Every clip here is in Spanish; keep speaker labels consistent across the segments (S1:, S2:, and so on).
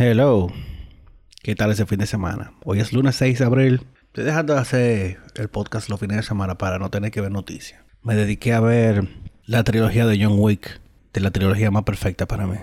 S1: Hello. ¿Qué tal ese fin de semana? Hoy es lunes 6 de abril. Estoy dejando de hacer el podcast los fines de semana para no tener que ver noticias. Me dediqué a ver la trilogía de John Wick, de la trilogía más perfecta para mí.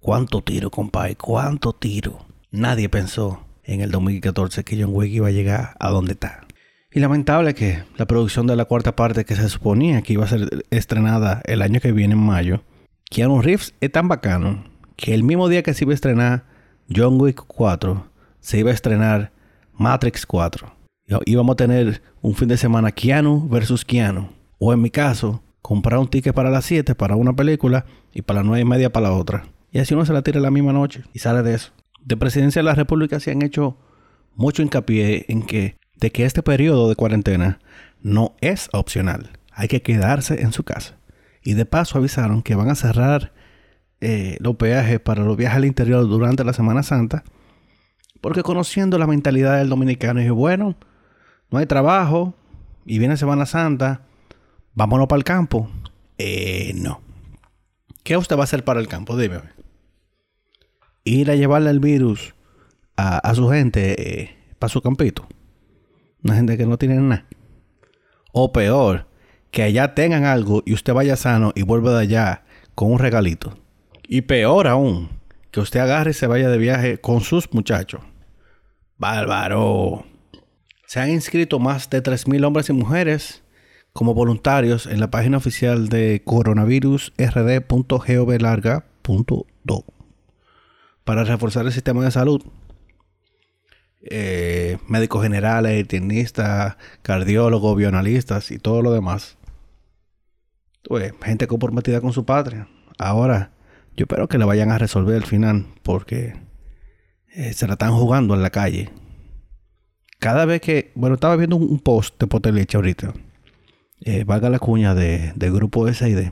S1: ¿Cuánto tiro, compadre? ¿Cuánto tiro? Nadie pensó en el 2014 que John Wick iba a llegar a donde está. Y lamentable que la producción de la cuarta parte que se suponía que iba a ser estrenada el año que viene en mayo, Keanu Reeves es tan bacano que el mismo día que se iba a estrenar John Wick 4, se iba a estrenar Matrix 4. Y íbamos a tener un fin de semana Keanu versus Keanu. O en mi caso, comprar un ticket para las 7 para una película y para las 9 y media para la otra. Y así uno se la tira la misma noche y sale de eso. De presidencia de la República se han hecho mucho hincapié en que de que este periodo de cuarentena no es opcional. Hay que quedarse en su casa. Y de paso avisaron que van a cerrar eh, los peajes para los viajes al interior durante la Semana Santa. Porque conociendo la mentalidad del dominicano, dije, bueno, no hay trabajo y viene Semana Santa, vámonos para el campo. Eh, no. ¿Qué usted va a hacer para el campo? Dime. Ir a llevarle el virus a, su gente eh, para su campito. Una gente que no tiene nada. O peor, que allá tengan algo y usted vaya sano y vuelva de allá con un regalito. Y peor aún, que usted agarre y se vaya de viaje con sus muchachos. Bárbaro. Se han inscrito más de 3.000 hombres y mujeres como voluntarios en la página oficial de coronavirusrd.govlarga.do para reforzar el sistema de salud eh, médicos generales, internistas, cardiólogos, bioanalistas y todo lo demás. Pues, gente comprometida con su patria. Ahora, yo espero que le vayan a resolver al final porque eh, se la están jugando en la calle. Cada vez que, bueno, estaba viendo un, post de Poteleche ahorita, eh, valga la cuña de, del grupo SID,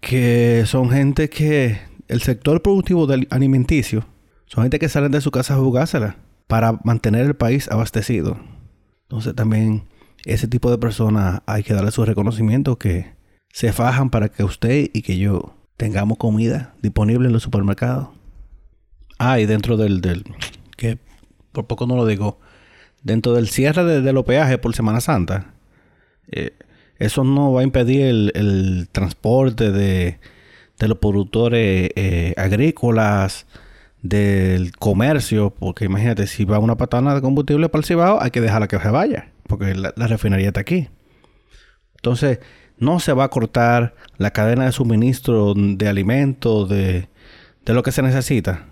S1: que son gente que el sector productivo del alimenticio, son gente que salen de su casa a jugársela para mantener el país abastecido. Entonces también ese tipo de personas hay que darle su reconocimiento que se fajan para que usted y que yo tengamos comida disponible en los supermercados. Ah, y dentro del, del que por poco no lo digo, dentro del cierre de, los peajes por Semana Santa, eh, eso no va a impedir el, transporte de, de, los productores eh, agrícolas, del comercio, porque imagínate, si va una patana de combustible para el Cibao, hay que dejarla que se vaya, porque la, refinería está aquí. Entonces, no se va a cortar la cadena de suministro de alimentos, de, lo que se necesita,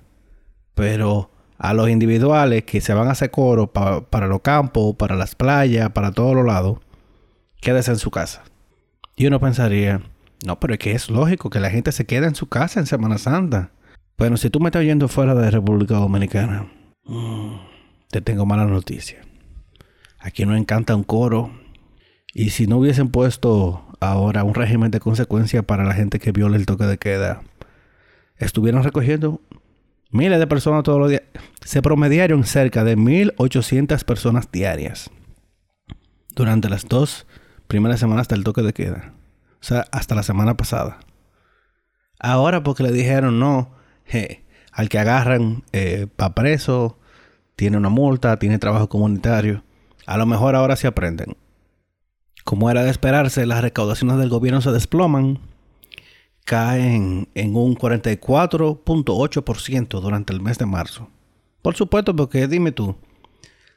S1: pero a los individuales que se van a hacer coro para los campos, para las playas, para todos los lados, quédese en su casa. Y uno pensaría, no, pero es que es lógico que la gente se quede en su casa en Semana Santa. Bueno, si tú me estás oyendo fuera de República Dominicana, mm, te tengo mala noticia. Aquí no encanta un coro. Y si no hubiesen puesto ahora un régimen de consecuencia para la gente que viola el toque de queda, estuvieron recogiendo miles de personas todos los días. Se promediaron cerca de 1.800 personas diarias durante las dos primeras semanas del toque de queda. O sea, hasta la semana pasada. Ahora porque le dijeron no, al que agarran eh, para preso, tiene una multa, tiene trabajo comunitario. A lo mejor ahora se aprenden. Como era de esperarse, las recaudaciones del gobierno se desploman, caen en un 44.8% durante el mes de marzo. Por supuesto, porque dime tú,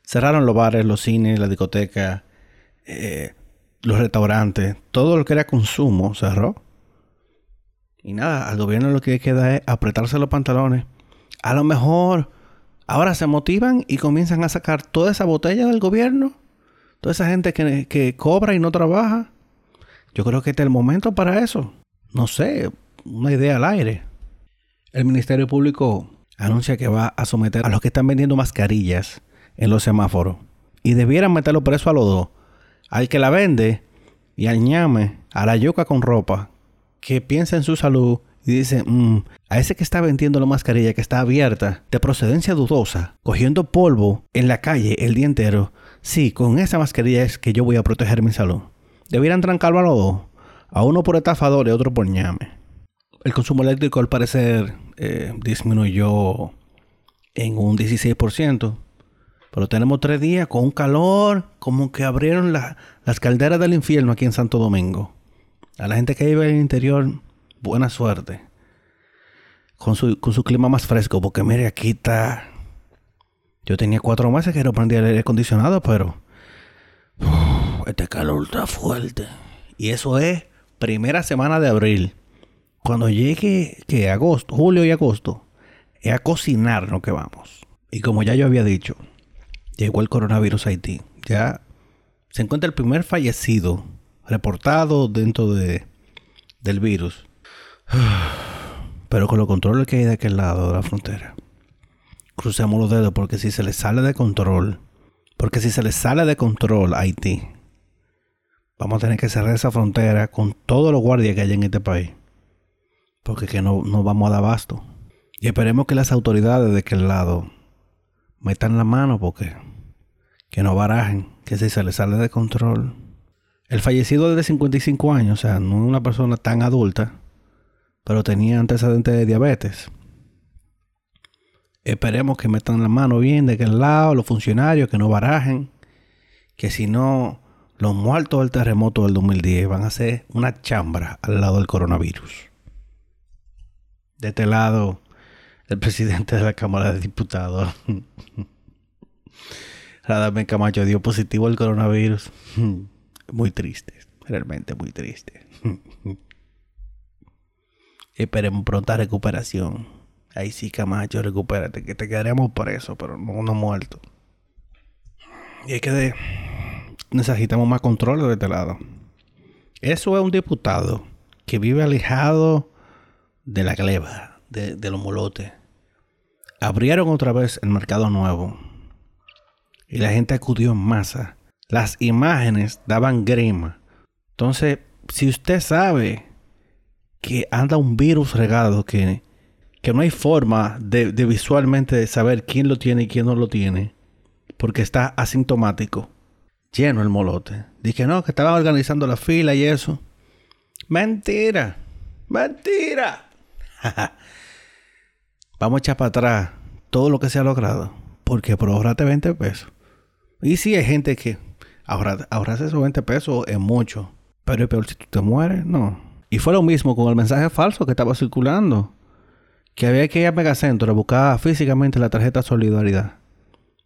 S1: cerraron los bares, los cines, la discoteca, eh, los restaurantes, todo lo que era consumo cerró. Y nada, al gobierno lo que queda es apretarse los pantalones. A lo mejor ahora se motivan y comienzan a sacar toda esa botella del gobierno. Toda esa gente que, que cobra y no trabaja. Yo creo que este es el momento para eso. No sé, una idea al aire. El Ministerio Público anuncia que va a someter a los que están vendiendo mascarillas en los semáforos. Y debieran meterlo preso a los dos. Al que la vende y al ñame, a la yuca con ropa, que piensa en su salud y dice, mm, a ese que está vendiendo la mascarilla que está abierta, de procedencia dudosa, cogiendo polvo en la calle el día entero, sí, con esa mascarilla es que yo voy a proteger mi salud. Debieran trancarlo a los dos, a uno por estafador y a otro por ñame. El consumo eléctrico al parecer eh, disminuyó en un 16%. Pero tenemos tres días con un calor, como que abrieron las calderas del infierno aquí en Santo Domingo. A la gente que vive en el interior, buena suerte. Con su, con su clima más fresco, porque mire, aquí está. Yo tenía cuatro meses que no prendía el aire acondicionado, pero. este calor está fuerte. Y eso es primera semana de abril. Cuando llegue, que agosto, julio y agosto, es a cocinar lo que vamos. Y como ya yo había dicho, llegó el coronavirus a Haití. Ya se encuentra el primer fallecido reportado dentro de, del virus. Pero con los controles que hay de aquel lado de la frontera. Crucemos los dedos porque si se le sale de control, porque si se le sale de control a Haití, vamos a tener que cerrar esa frontera con todos los guardias que hay en este país. Porque que no, no vamos a dar abasto. Y esperemos que las autoridades de aquel lado metan la mano porque que no barajen, que si se le sale de control. El fallecido de 55 años, o sea, no es una persona tan adulta, pero tenía antecedentes de diabetes. Esperemos que metan la mano bien de aquel lado, los funcionarios, que no barajen, que si no, los muertos del terremoto del 2010 van a ser una chambra al lado del coronavirus. De este lado, el presidente de la Cámara de Diputados, Radamés Camacho, dio positivo al coronavirus. Muy triste, realmente muy triste. Esperemos pronta recuperación. Ahí sí, Camacho, recupérate, que te quedaremos preso, pero no, no muerto. Y es que necesitamos más control de este lado. Eso es un diputado que vive alejado de la gleba, de, de los molotes. Abrieron otra vez el mercado nuevo. Y la gente acudió en masa las imágenes daban grima. Entonces, si usted sabe que anda un virus regado, que, que no hay forma de, visualmente saber quién lo tiene y quién no lo tiene, porque está asintomático, lleno el molote. Dije, no, que estaba organizando la fila y eso. Mentira, mentira. Vamos a echar para atrás todo lo que se ha logrado, porque por ahorrate 20 pesos. Y si hay gente que Ahorrar, ahorrarse esos 20 pesos es mucho. Pero es peor si tú te mueres, no. Y fue lo mismo con el mensaje falso que estaba circulando. Que había que ir a Megacentro a buscar físicamente la tarjeta Solidaridad.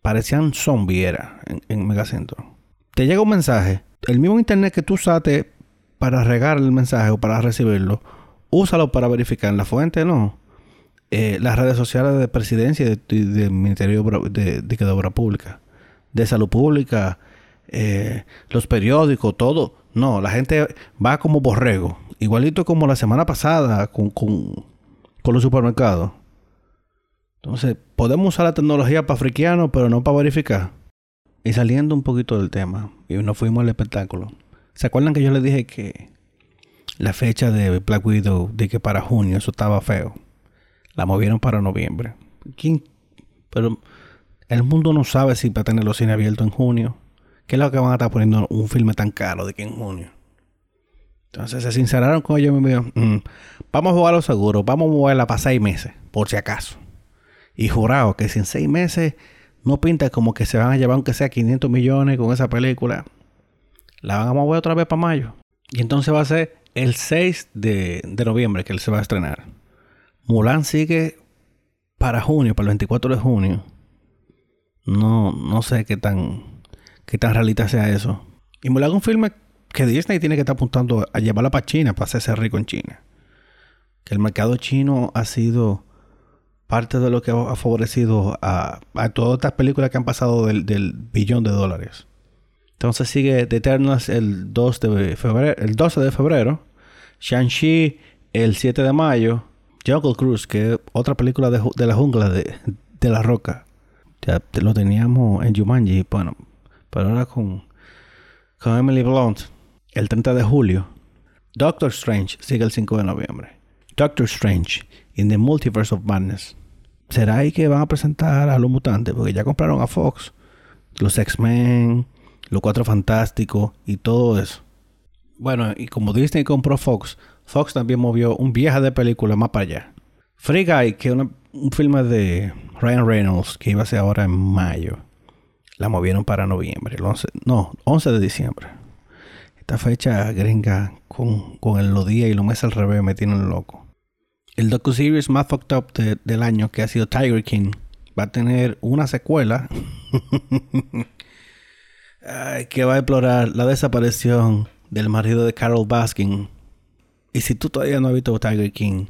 S1: Parecían zombies en, en Megacentro. Te llega un mensaje. El mismo internet que tú usaste para regar el mensaje o para recibirlo, úsalo para verificar en la fuente, no. Eh, las redes sociales de presidencia y del Ministerio de, de, de, Obra Pública, de Salud Pública, eh, los periódicos, todo. No, la gente va como borrego. Igualito como la semana pasada con, con, los supermercados. Entonces, podemos usar la tecnología para friquearnos, pero no para verificar. Y saliendo un poquito del tema, y nos fuimos al espectáculo. ¿Se acuerdan que yo les dije que la fecha de Black Widow, de que para junio eso estaba feo? La movieron para noviembre. ¿Quién? Pero el mundo no sabe si va a tener los cines abiertos en junio. ¿Qué es lo que van a estar poniendo un filme tan caro de que en junio? Entonces se sinceraron con ellos me dijeron, mm, vamos a jugar los seguros, vamos a moverla para seis meses, por si acaso. Y jurado que si en seis meses no pinta como que se van a llevar aunque sea 500 millones con esa película, la van a mover otra vez para mayo. Y entonces va a ser el 6 de, de noviembre que él se va a estrenar. Mulan sigue para junio, para el 24 de junio. No, no sé qué tan qué tan realista sea eso. Y lo hago un filme que Disney tiene que estar apuntando a llevarla para China, para hacerse rico en China. Que el mercado chino ha sido parte de lo que ha favorecido a, todas estas películas que han pasado del, billón de dólares. Entonces sigue The Eternals el 2 de febrero, el 12 de febrero, Shang-Chi el 7 de mayo, Jungle Cruise, que es otra película de, la jungla de, de la roca. Ya lo teníamos en Jumanji, bueno, pero ahora con, con Emily Blunt, el 30 de julio. Doctor Strange sigue el 5 de noviembre. Doctor Strange in the Multiverse of Madness. ¿Será ahí que van a presentar a los mutantes? Porque ya compraron a Fox. Los X-Men, los Cuatro Fantásticos y todo eso. Bueno, y como Disney compró Fox, Fox también movió un vieja de película más para allá. Free Guy, que es un filme de Ryan Reynolds que iba a ser ahora en mayo, la movieron para noviembre, el 11, no, 11 de diciembre. Esta fecha gringa con, con el, los días y los meses al revés me tienen loco. El docu-series más fucked up del año, que ha sido Tiger King, va a tener una secuela que va a explorar la desaparición del marido de Carol Baskin. Y si tú todavía no has visto Tiger King,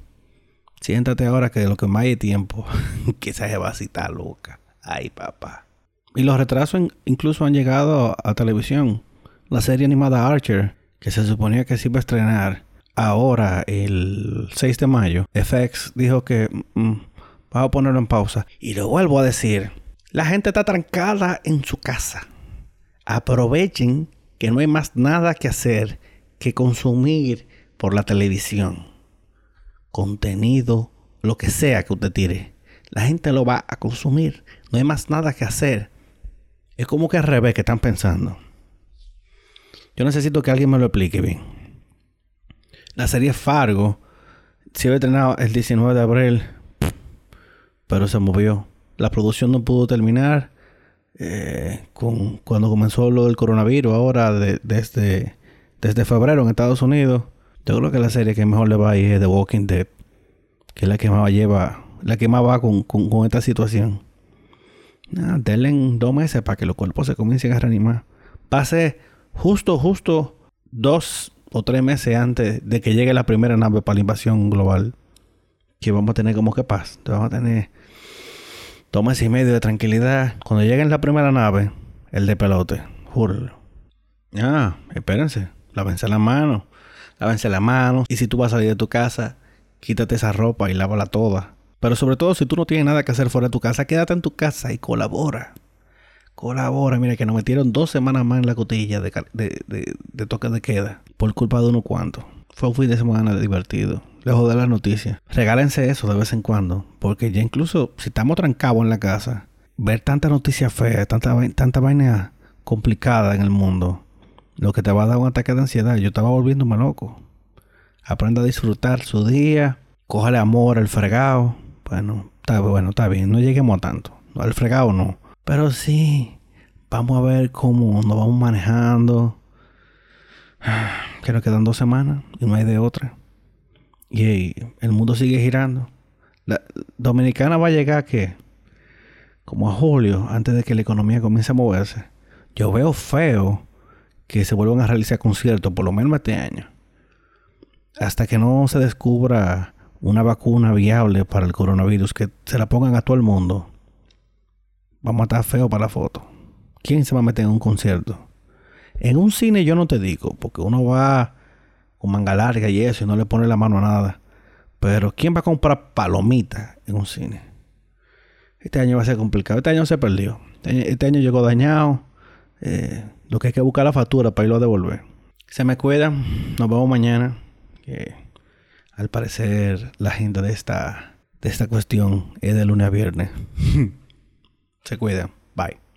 S1: siéntate ahora que de lo que más hay tiempo, que esa va a loca. Ay, papá. Y los retrasos incluso han llegado a, televisión. La serie animada Archer, que se suponía que se iba a estrenar ahora el 6 de mayo, FX dijo que mm, mm, vamos a ponerlo en pausa. Y lo vuelvo a decir, la gente está trancada en su casa. Aprovechen que no hay más nada que hacer que consumir por la televisión. Contenido, lo que sea que usted tire. La gente lo va a consumir. No hay más nada que hacer. Es como que al revés que están pensando. Yo necesito que alguien me lo explique bien. La serie Fargo se había estrenado el 19 de abril, pero se movió. La producción no pudo terminar eh, con, cuando comenzó lo del coronavirus, ahora desde, desde febrero en Estados Unidos. Yo creo que la serie que mejor le va a ir es The Walking Dead, que es la que más lleva, la que más va con, con esta situación. Ah, denle dos meses para que los cuerpos se comiencen a reanimar. Pase justo, justo dos o tres meses antes de que llegue la primera nave para la invasión global. Que vamos a tener como que paz. Vamos a tener dos meses y medio de tranquilidad. Cuando llegue la primera nave, el de pelote, júralo. Ah, espérense. Lávense la mano. Lávense la mano. Y si tú vas a salir de tu casa, quítate esa ropa y lávala toda. Pero sobre todo si tú no tienes nada que hacer fuera de tu casa, quédate en tu casa y colabora. Colabora, mira que nos metieron dos semanas más en la cotilla de, de, toque de queda por culpa de uno cuanto. Fue un fin de semana divertido. Lejos de las noticias. Regálense eso de vez en cuando. Porque ya incluso si estamos trancados en la casa, ver tanta noticia fea, tanta, tanta vaina complicada en el mundo, lo que te va a dar un ataque de ansiedad. Yo estaba volviéndome loco. Aprenda a disfrutar su día. Cójale amor al fregado bueno, está bueno, está bien, no lleguemos a tanto. Al fregado no. Pero sí, vamos a ver cómo nos vamos manejando. Que nos quedan dos semanas y no hay de otra. Y el mundo sigue girando. La dominicana va a llegar que como a julio, antes de que la economía comience a moverse. Yo veo feo que se vuelvan a realizar conciertos, por lo menos este año. Hasta que no se descubra una vacuna viable para el coronavirus, que se la pongan a todo el mundo, vamos a estar feo para la foto. ¿Quién se va a meter en un concierto? En un cine yo no te digo, porque uno va con manga larga y eso y no le pone la mano a nada. Pero ¿quién va a comprar palomitas en un cine? Este año va a ser complicado. Este año se perdió. Este año, llegó dañado. Eh, lo que hay que buscar la factura para irlo a devolver. Se me cuidan. Nos vemos mañana al parecer la agenda de esta, de esta cuestión es de lunes a viernes. Se cuidan. Bye.